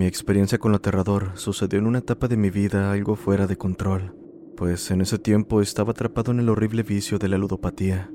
Mi experiencia con lo aterrador sucedió en una etapa de mi vida algo fuera de control, pues en ese tiempo estaba atrapado en el horrible vicio de la ludopatía.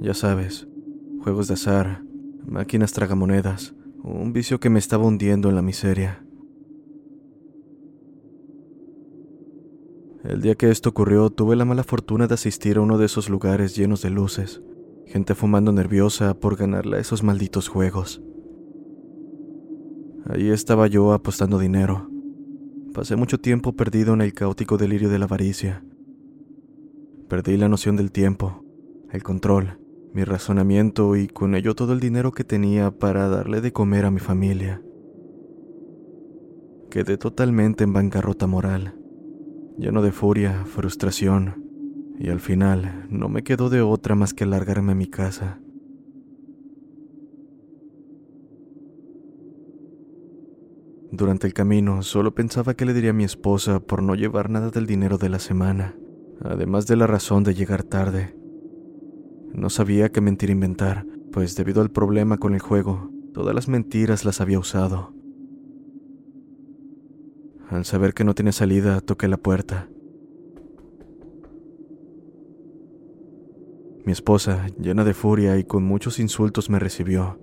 Ya sabes, juegos de azar, máquinas tragamonedas, un vicio que me estaba hundiendo en la miseria. El día que esto ocurrió tuve la mala fortuna de asistir a uno de esos lugares llenos de luces, gente fumando nerviosa por ganarle a esos malditos juegos. Ahí estaba yo apostando dinero. Pasé mucho tiempo perdido en el caótico delirio de la avaricia. Perdí la noción del tiempo, el control, mi razonamiento y con ello todo el dinero que tenía para darle de comer a mi familia. Quedé totalmente en bancarrota moral, lleno de furia, frustración, y al final no me quedó de otra más que largarme a mi casa. Durante el camino solo pensaba que le diría a mi esposa por no llevar nada del dinero de la semana, además de la razón de llegar tarde. No sabía qué mentir inventar, pues debido al problema con el juego, todas las mentiras las había usado. Al saber que no tenía salida, toqué la puerta. Mi esposa, llena de furia y con muchos insultos, me recibió.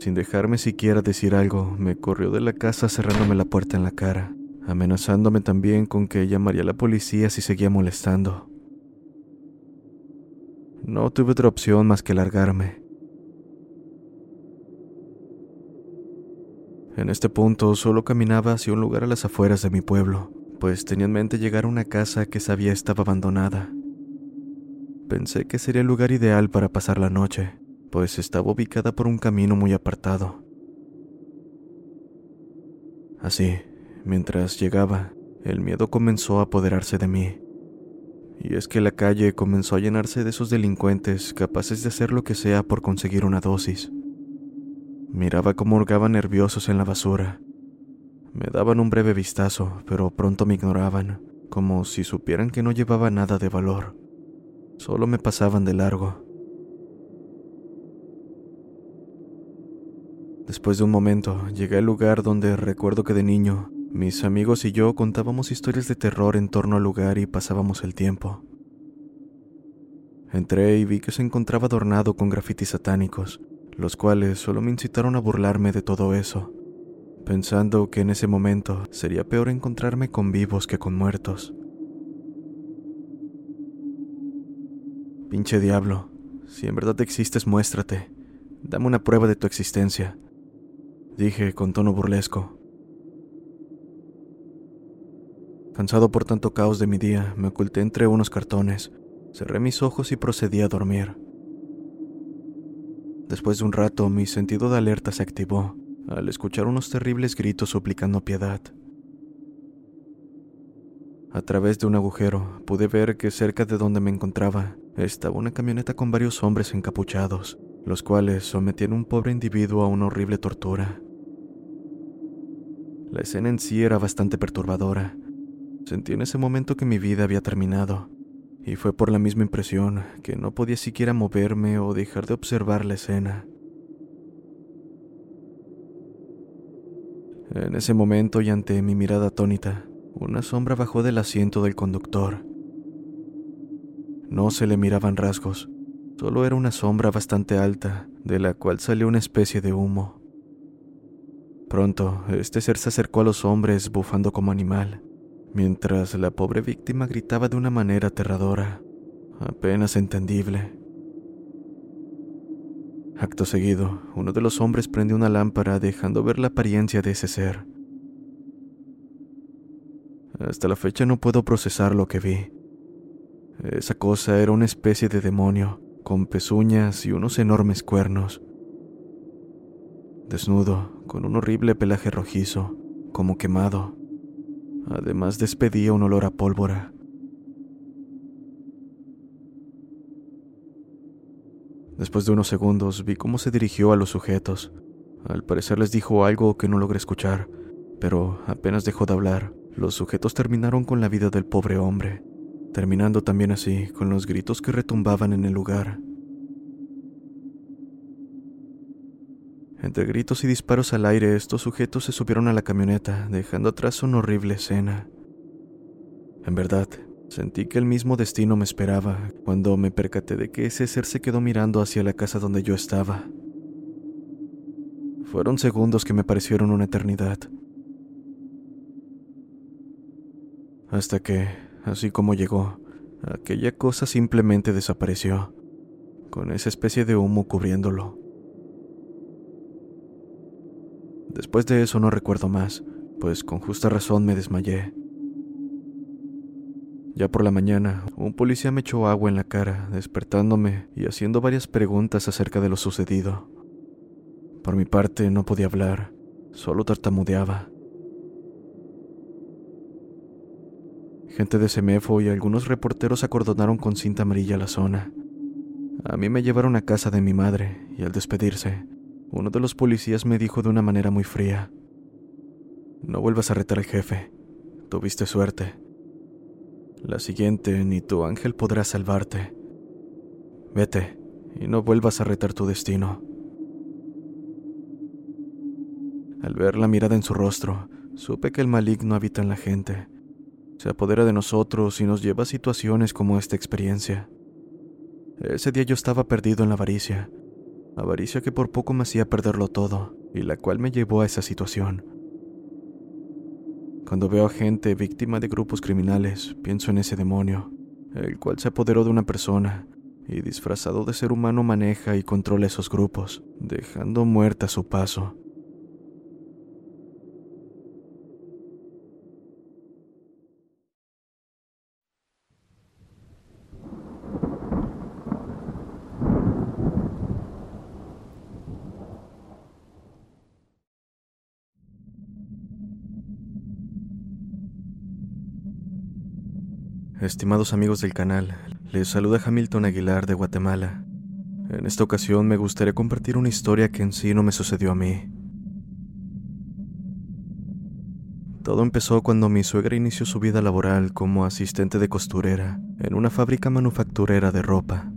Sin dejarme siquiera decir algo, me corrió de la casa cerrándome la puerta en la cara, amenazándome también con que llamaría a la policía si seguía molestando. No tuve otra opción más que largarme. En este punto solo caminaba hacia un lugar a las afueras de mi pueblo, pues tenía en mente llegar a una casa que sabía estaba abandonada. Pensé que sería el lugar ideal para pasar la noche, pues estaba ubicada por un camino muy apartado. Así, mientras llegaba, el miedo comenzó a apoderarse de mí. Y es que la calle comenzó a llenarse de esos delincuentes capaces de hacer lo que sea por conseguir una dosis. Miraba cómo hurgaban nerviosos en la basura. Me daban un breve vistazo, pero pronto me ignoraban, como si supieran que no llevaba nada de valor. Solo me pasaban de largo. Después de un momento, llegué al lugar donde recuerdo que de niño Mis amigos y yo contábamos historias de terror en torno al lugar y pasábamos el tiempo. Entré y vi que se encontraba adornado con grafitis satánicos, los cuales solo me incitaron a burlarme de todo eso, pensando que en ese momento sería peor encontrarme con vivos que con muertos. Pinche diablo, si en verdad existes, muéstrate. Dame una prueba de tu existencia, dije con tono burlesco. Cansado por tanto caos de mi día, me oculté entre unos cartones, cerré mis ojos y procedí a dormir. Después de un rato, mi sentido de alerta se activó al escuchar unos terribles gritos suplicando piedad. A través de un agujero pude ver que cerca de donde me encontraba estaba una camioneta con varios hombres encapuchados, los cuales sometían a un pobre individuo a una horrible tortura. La escena en sí era bastante perturbadora, Sentí en ese momento que mi vida había terminado, y fue por la misma impresión que no podía siquiera moverme o dejar de observar la escena. En ese momento y ante mi mirada atónita, una sombra bajó del asiento del conductor. No se le miraban rasgos, solo era una sombra bastante alta, de la cual salió una especie de humo. Pronto, este ser se acercó a los hombres bufando como animal, mientras la pobre víctima gritaba de una manera aterradora, apenas entendible. Acto seguido, uno de los hombres prendió una lámpara dejando ver la apariencia de ese ser. Hasta la fecha no puedo procesar lo que vi. Esa cosa era una especie de demonio, con pezuñas y unos enormes cuernos. Desnudo, con un horrible pelaje rojizo, como quemado. Además despedía un olor a pólvora. Después de unos segundos vi cómo se dirigió a los sujetos. Al parecer les dijo algo que no logré escuchar, pero apenas dejó de hablar, los sujetos terminaron con la vida del pobre hombre, terminando también así con los gritos que retumbaban en el lugar. Entre gritos y disparos al aire, estos sujetos se subieron a la camioneta, dejando atrás una horrible escena. En verdad, sentí que el mismo destino me esperaba cuando me percaté de que ese ser se quedó mirando hacia la casa donde yo estaba. Fueron segundos que me parecieron una eternidad. Hasta que, así como llegó, aquella cosa simplemente desapareció, con esa especie de humo cubriéndolo. Después de eso no recuerdo más, pues con justa razón me desmayé. Ya por la mañana, un policía me echó agua en la cara, despertándome y haciendo varias preguntas acerca de lo sucedido. Por mi parte no podía hablar, solo tartamudeaba. Gente de Semefo y algunos reporteros acordonaron con cinta amarilla la zona. A mí me llevaron a casa de mi madre y al despedirse, uno de los policías me dijo de una manera muy fría, no vuelvas a retar al jefe, tuviste suerte. La siguiente, ni tu ángel podrá salvarte. Vete y no vuelvas a retar tu destino. Al ver la mirada en su rostro, supe que el maligno habita en la gente. Se apodera de nosotros y nos lleva a situaciones como esta experiencia. Ese día yo estaba perdido en la avaricia, avaricia que por poco me hacía perderlo todo y la cual me llevó a esa situación. Cuando veo a gente víctima de grupos criminales, pienso en ese demonio, el cual se apoderó de una persona y disfrazado de ser humano maneja y controla esos grupos, dejando muerta su paso. Estimados amigos del canal, les saluda Hamilton Aguilar de Guatemala. En esta ocasión me gustaría compartir una historia que en sí no me sucedió a mí. Todo empezó cuando mi suegra inició su vida laboral como asistente de costurera en una fábrica manufacturera de ropa.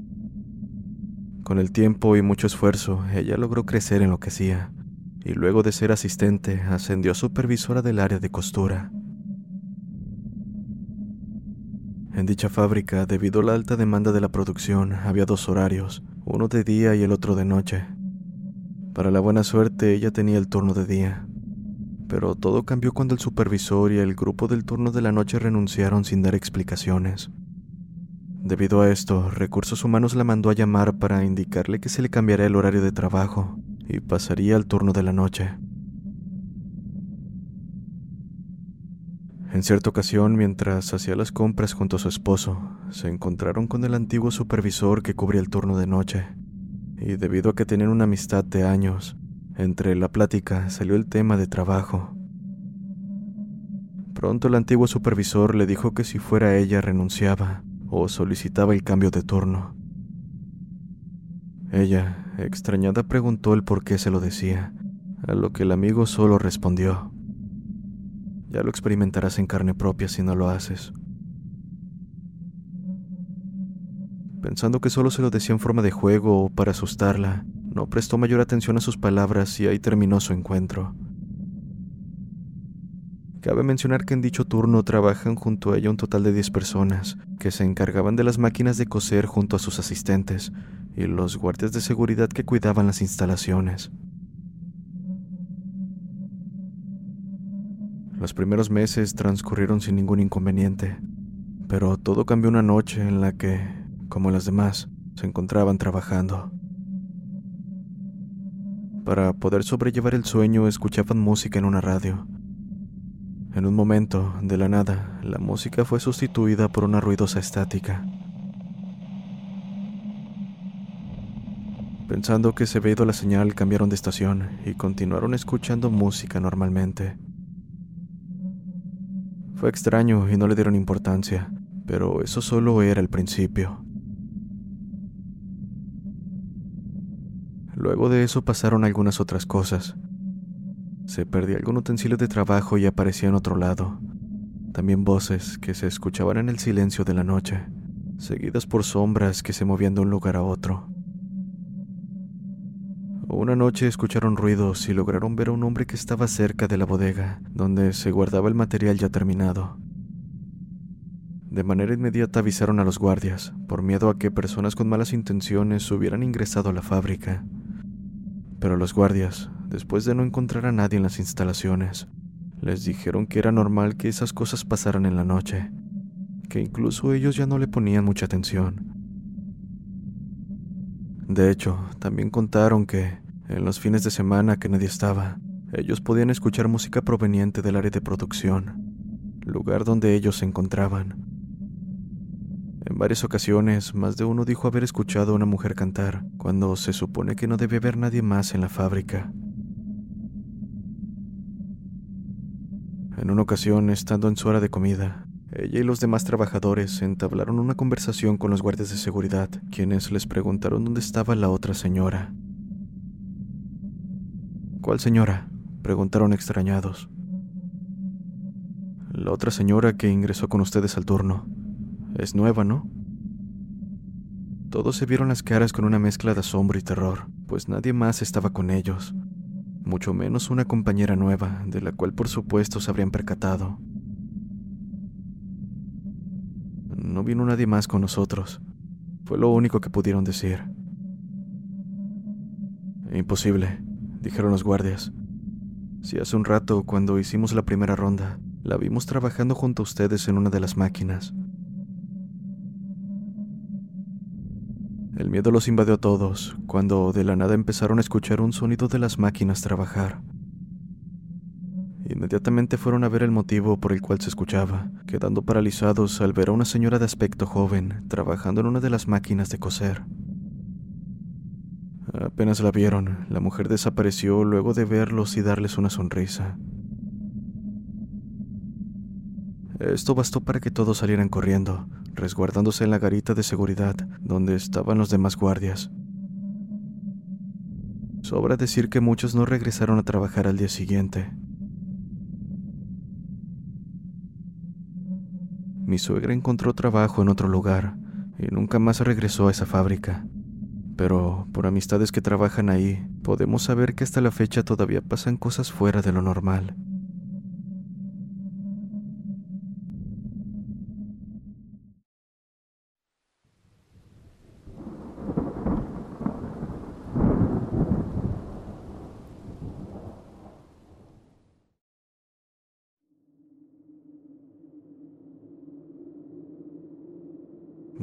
Con el tiempo y mucho esfuerzo, ella logró crecer en lo que hacía, y luego de ser asistente ascendió a supervisora del área de costura. En dicha fábrica, debido a la alta demanda de la producción, había dos horarios, uno de día y el otro de noche. Para la buena suerte, ella tenía el turno de día. Pero todo cambió cuando el supervisor y el grupo del turno de la noche renunciaron sin dar explicaciones. Debido a esto, Recursos Humanos la mandó a llamar para indicarle que se le cambiaría el horario de trabajo y pasaría al turno de la noche. En cierta ocasión, mientras hacía las compras junto a su esposo, se encontraron con el antiguo supervisor que cubría el turno de noche. Y debido a que tenían una amistad de años, entre la plática salió el tema de trabajo. Pronto el antiguo supervisor le dijo que si fuera ella renunciaba o solicitaba el cambio de turno. Ella, extrañada, preguntó el por qué se lo decía, a lo que el amigo solo respondió. Ya lo experimentarás en carne propia si no lo haces. Pensando que solo se lo decía en forma de juego o para asustarla, no prestó mayor atención a sus palabras y ahí terminó su encuentro. Cabe mencionar que en dicho turno trabajan junto a ella un total de 10 personas, que se encargaban de las máquinas de coser junto a sus asistentes y los guardias de seguridad que cuidaban las instalaciones. Los primeros meses transcurrieron sin ningún inconveniente, pero todo cambió una noche en la que, como las demás, se encontraban trabajando. Para poder sobrellevar el sueño escuchaban música en una radio. En un momento, de la nada, la música fue sustituida por una ruidosa estática. Pensando que se había ido la señal, cambiaron de estación y continuaron escuchando música normalmente. Fue extraño y no le dieron importancia, pero eso solo era el principio. Luego de eso pasaron algunas otras cosas. Se perdía algún utensilio de trabajo y aparecía en otro lado. También voces que se escuchaban en el silencio de la noche, seguidas por sombras que se movían de un lugar a otro. Una noche escucharon ruidos y lograron ver a un hombre que estaba cerca de la bodega, donde se guardaba el material ya terminado. De manera inmediata avisaron a los guardias, por miedo a que personas con malas intenciones hubieran ingresado a la fábrica. Pero los guardias, después de no encontrar a nadie en las instalaciones, les dijeron que era normal que esas cosas pasaran en la noche, que incluso ellos ya no le ponían mucha atención. De hecho, también contaron que, en los fines de semana que nadie estaba, ellos podían escuchar música proveniente del área de producción, lugar donde ellos se encontraban. En varias ocasiones, más de uno dijo haber escuchado a una mujer cantar, cuando se supone que no debe haber nadie más en la fábrica. En una ocasión, estando en su hora de comida, ella y los demás trabajadores entablaron una conversación con los guardias de seguridad, quienes les preguntaron dónde estaba la otra señora. ¿Cuál señora? preguntaron extrañados. La otra señora que ingresó con ustedes al turno. Es nueva, ¿no? Todos se vieron las caras con una mezcla de asombro y terror, pues nadie más estaba con ellos, mucho menos una compañera nueva, de la cual por supuesto se habrían percatado. No vino nadie más con nosotros, fue lo único que pudieron decir. Imposible, dijeron los guardias. Si hace un rato, cuando hicimos la primera ronda, la vimos trabajando junto a ustedes en una de las máquinas. El miedo los invadió a todos, cuando de la nada empezaron a escuchar un sonido de las máquinas trabajar. Inmediatamente fueron a ver el motivo por el cual se escuchaba, quedando paralizados al ver a una señora de aspecto joven trabajando en una de las máquinas de coser. Apenas la vieron, la mujer desapareció luego de verlos y darles una sonrisa. Esto bastó para que todos salieran corriendo, resguardándose en la garita de seguridad donde estaban los demás guardias. Sobra decir que muchos no regresaron a trabajar al día siguiente. Mi suegra encontró trabajo en otro lugar y nunca más regresó a esa fábrica pero por amistades que trabajan ahí, podemos saber que hasta la fecha todavía pasan cosas fuera de lo normal.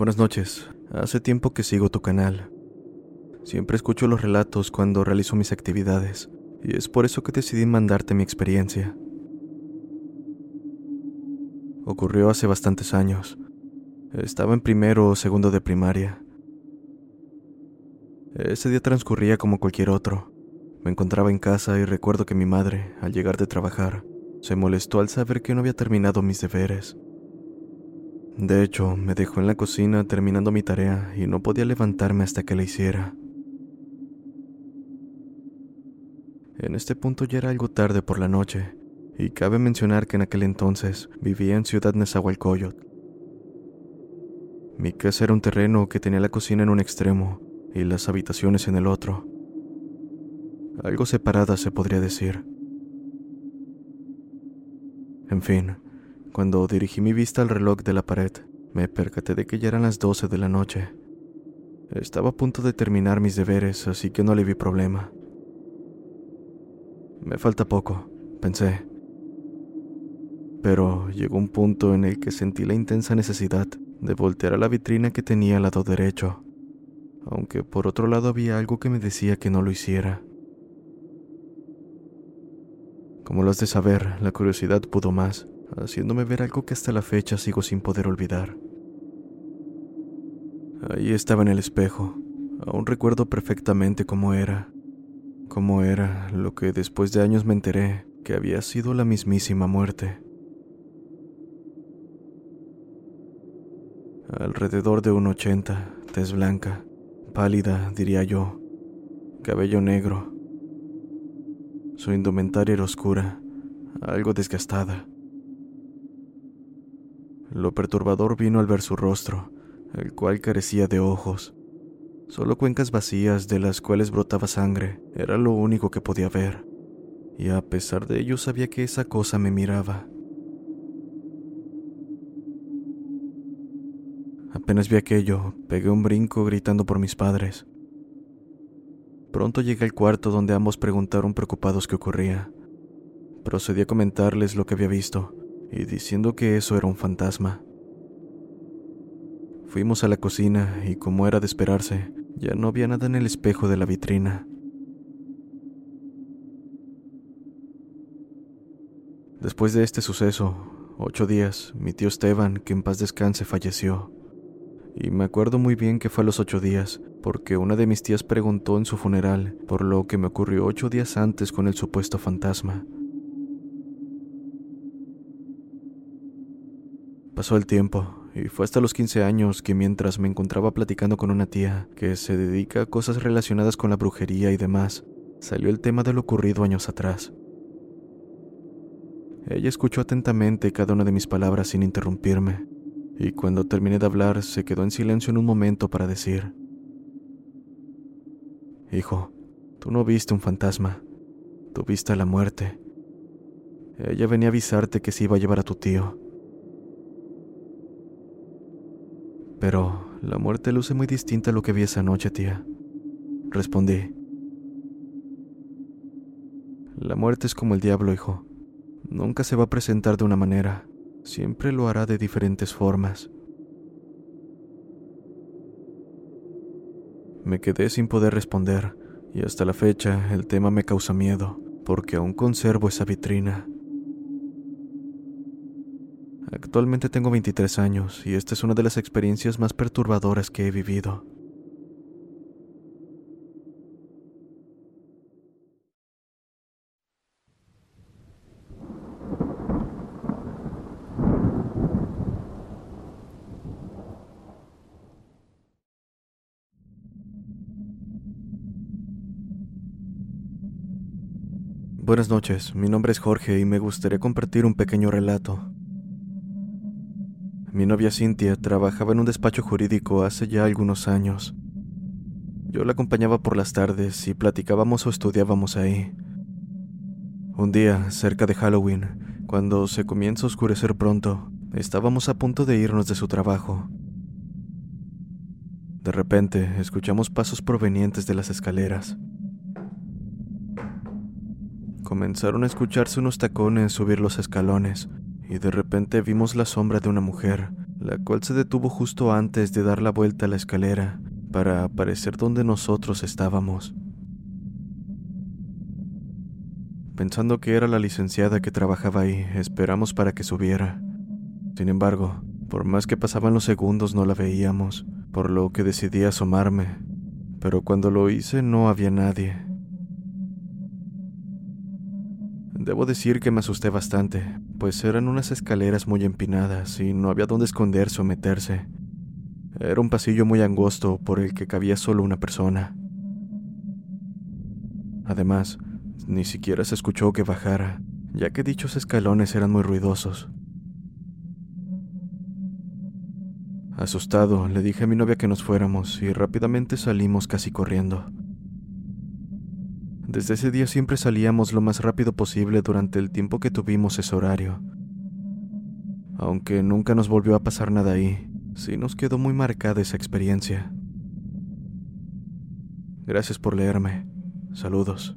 Buenas noches. Hace tiempo que sigo tu canal. Siempre escucho los relatos cuando realizo mis actividades, y es por eso que decidí mandarte mi experiencia. Ocurrió hace bastantes años. Estaba en primero o segundo de primaria. Ese día transcurría como cualquier otro. Me encontraba en casa y recuerdo que mi madre, al llegar de trabajar, se molestó al saber que no había terminado mis deberes. De hecho, me dejó en la cocina terminando mi tarea y no podía levantarme hasta que la hiciera. En este punto ya era algo tarde por la noche, y cabe mencionar que en aquel entonces vivía en Ciudad Nezahualcóyotl. Mi casa era un terreno que tenía la cocina en un extremo y las habitaciones en el otro. Algo separada se podría decir. En fin, cuando dirigí mi vista al reloj de la pared, me percaté de que ya eran las 12 de la noche. Estaba a punto de terminar mis deberes, así que no le vi problema. Me falta poco, pensé. Pero llegó un punto en el que sentí la intensa necesidad de voltear a la vitrina que tenía al lado derecho, aunque por otro lado había algo que me decía que no lo hiciera. Como lo has de saber, la curiosidad pudo más haciéndome ver algo que hasta la fecha sigo sin poder olvidar. Ahí estaba en el espejo. Aún recuerdo perfectamente cómo era. Cómo era lo que después de años me enteré que había sido la mismísima muerte. Alrededor de un ochenta, tez blanca, pálida, diría yo, cabello negro. Su indumentaria era oscura, algo desgastada. Lo perturbador vino al ver su rostro, el cual carecía de ojos. Solo cuencas vacías de las cuales brotaba sangre era lo único que podía ver, y a pesar de ello sabía que esa cosa me miraba. Apenas vi aquello, pegué un brinco gritando por mis padres. Pronto llegué al cuarto donde ambos preguntaron preocupados qué ocurría. Procedí a comentarles lo que había visto, y diciendo que eso era un fantasma. Fuimos a la cocina y como era de esperarse, ya no había nada en el espejo de la vitrina. Después de este suceso, ocho días, mi tío Esteban, que en paz descanse, falleció. Y me acuerdo muy bien que fue a los ocho días, porque una de mis tías preguntó en su funeral por lo que me ocurrió ocho días antes con el supuesto fantasma. Pasó el tiempo, y fue hasta los 15 años que mientras me encontraba platicando con una tía que se dedica a cosas relacionadas con la brujería y demás, salió el tema de lo ocurrido años atrás. Ella escuchó atentamente cada una de mis palabras sin interrumpirme, y cuando terminé de hablar se quedó en silencio en un momento para decir, Hijo, tú no viste un fantasma, tú viste a la muerte. Ella venía a avisarte que se iba a llevar a tu tío. Pero la muerte luce muy distinta a lo que vi esa noche, tía. Respondí. La muerte es como el diablo, hijo. Nunca se va a presentar de una manera, siempre lo hará de diferentes formas. Me quedé sin poder responder, y hasta la fecha el tema me causa miedo, porque aún conservo esa vitrina. Actualmente tengo 23 años y esta es una de las experiencias más perturbadoras que he vivido. Buenas noches, mi nombre es Jorge y me gustaría compartir un pequeño relato. Mi novia Cintia trabajaba en un despacho jurídico hace ya algunos años. Yo la acompañaba por las tardes y platicábamos o estudiábamos ahí. Un día, cerca de Halloween, cuando se comienza a oscurecer pronto, estábamos a punto de irnos de su trabajo. De repente, escuchamos pasos provenientes de las escaleras. Comenzaron a escucharse unos tacones subir los escalones, y de repente vimos la sombra de una mujer, la cual se detuvo justo antes de dar la vuelta a la escalera para aparecer donde nosotros estábamos. Pensando que era la licenciada que trabajaba ahí, esperamos para que subiera. Sin embargo, por más que pasaban los segundos no la veíamos, por lo que decidí asomarme, pero cuando lo hice no había nadie. Debo decir que me asusté bastante, pues eran unas escaleras muy empinadas y no había dónde esconderse o meterse. Era un pasillo muy angosto por el que cabía solo una persona. Además, ni siquiera se escuchó que bajara, ya que dichos escalones eran muy ruidosos. Asustado, le dije a mi novia que nos fuéramos y rápidamente salimos casi corriendo. Desde ese día siempre salíamos lo más rápido posible durante el tiempo que tuvimos ese horario. Aunque nunca nos volvió a pasar nada ahí, sí nos quedó muy marcada esa experiencia. Gracias por leerme. Saludos.